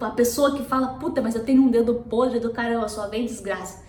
a pessoa que fala, puta, mas eu tenho um dedo podre do caramba, só vem desgraça.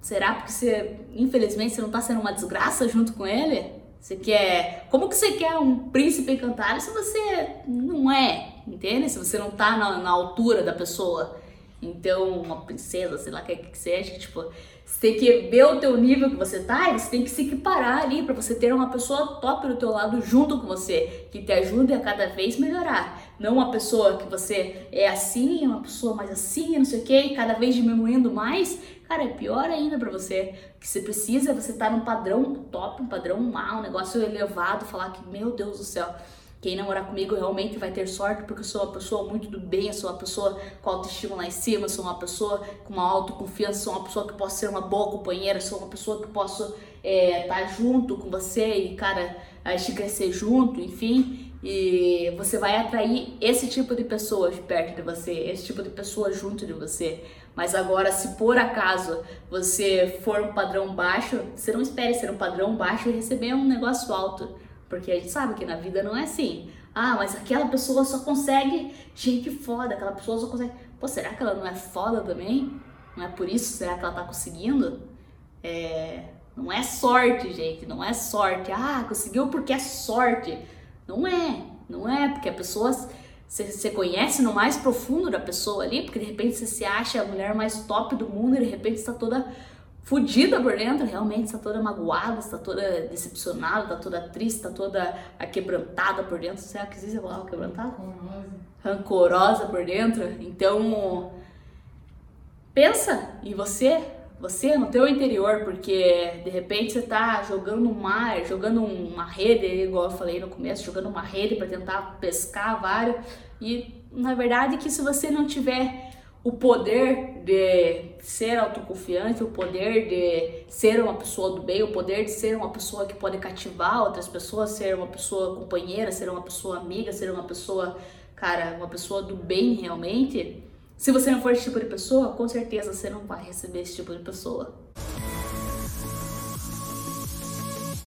Será porque você, infelizmente, você não tá sendo uma desgraça junto com ele? Você quer. Como que você quer um príncipe encantado se você não é? Entende? Se você não tá na, na altura da pessoa. Então, uma princesa, sei lá o que, que seja, tipo, você tem que ver o teu nível que você tá e você tem que se equiparar ali para você ter uma pessoa top do teu lado junto com você, que te ajude a cada vez melhorar. Não uma pessoa que você é assim, uma pessoa mais assim, não sei o que, cada vez diminuindo mais. Cara, é pior ainda para você. O que você precisa é você estar tá num padrão top, um padrão mal, um negócio elevado, falar que, meu Deus do céu, quem namorar comigo realmente vai ter sorte, porque eu sou uma pessoa muito do bem, eu sou uma pessoa com autoestima lá em cima, sou uma pessoa com uma autoconfiança, sou uma pessoa que posso ser uma boa companheira, sou uma pessoa que posso estar é, tá junto com você e, cara, a gente crescer junto, enfim. E você vai atrair esse tipo de pessoas perto de você, esse tipo de pessoa junto de você. Mas agora, se por acaso você for um padrão baixo, você não espere ser um padrão baixo e receber um negócio alto porque a gente sabe que na vida não é assim. Ah, mas aquela pessoa só consegue gente foda, aquela pessoa só consegue. Pô, será que ela não é foda também? Não é por isso? Será que ela tá conseguindo? É... Não é sorte, gente, não é sorte. Ah, conseguiu porque é sorte. Não é, não é, porque a pessoa. Você conhece no mais profundo da pessoa ali, porque de repente você se acha a mulher mais top do mundo e de repente está toda fudida por dentro, realmente está toda magoada, está toda decepcionada, está toda triste, está toda aquebrantada por dentro. Será que existe a palavra quebrantada? Rancorosa. Rancorosa por dentro. Então, pensa em você, você no teu interior, porque de repente você está jogando um mar, jogando uma rede, igual eu falei no começo, jogando uma rede para tentar pescar vários e na verdade que se você não tiver o poder de ser autoconfiante, o poder de ser uma pessoa do bem, o poder de ser uma pessoa que pode cativar outras pessoas, ser uma pessoa companheira, ser uma pessoa amiga, ser uma pessoa, cara, uma pessoa do bem realmente. Se você não for esse tipo de pessoa, com certeza você não vai receber esse tipo de pessoa.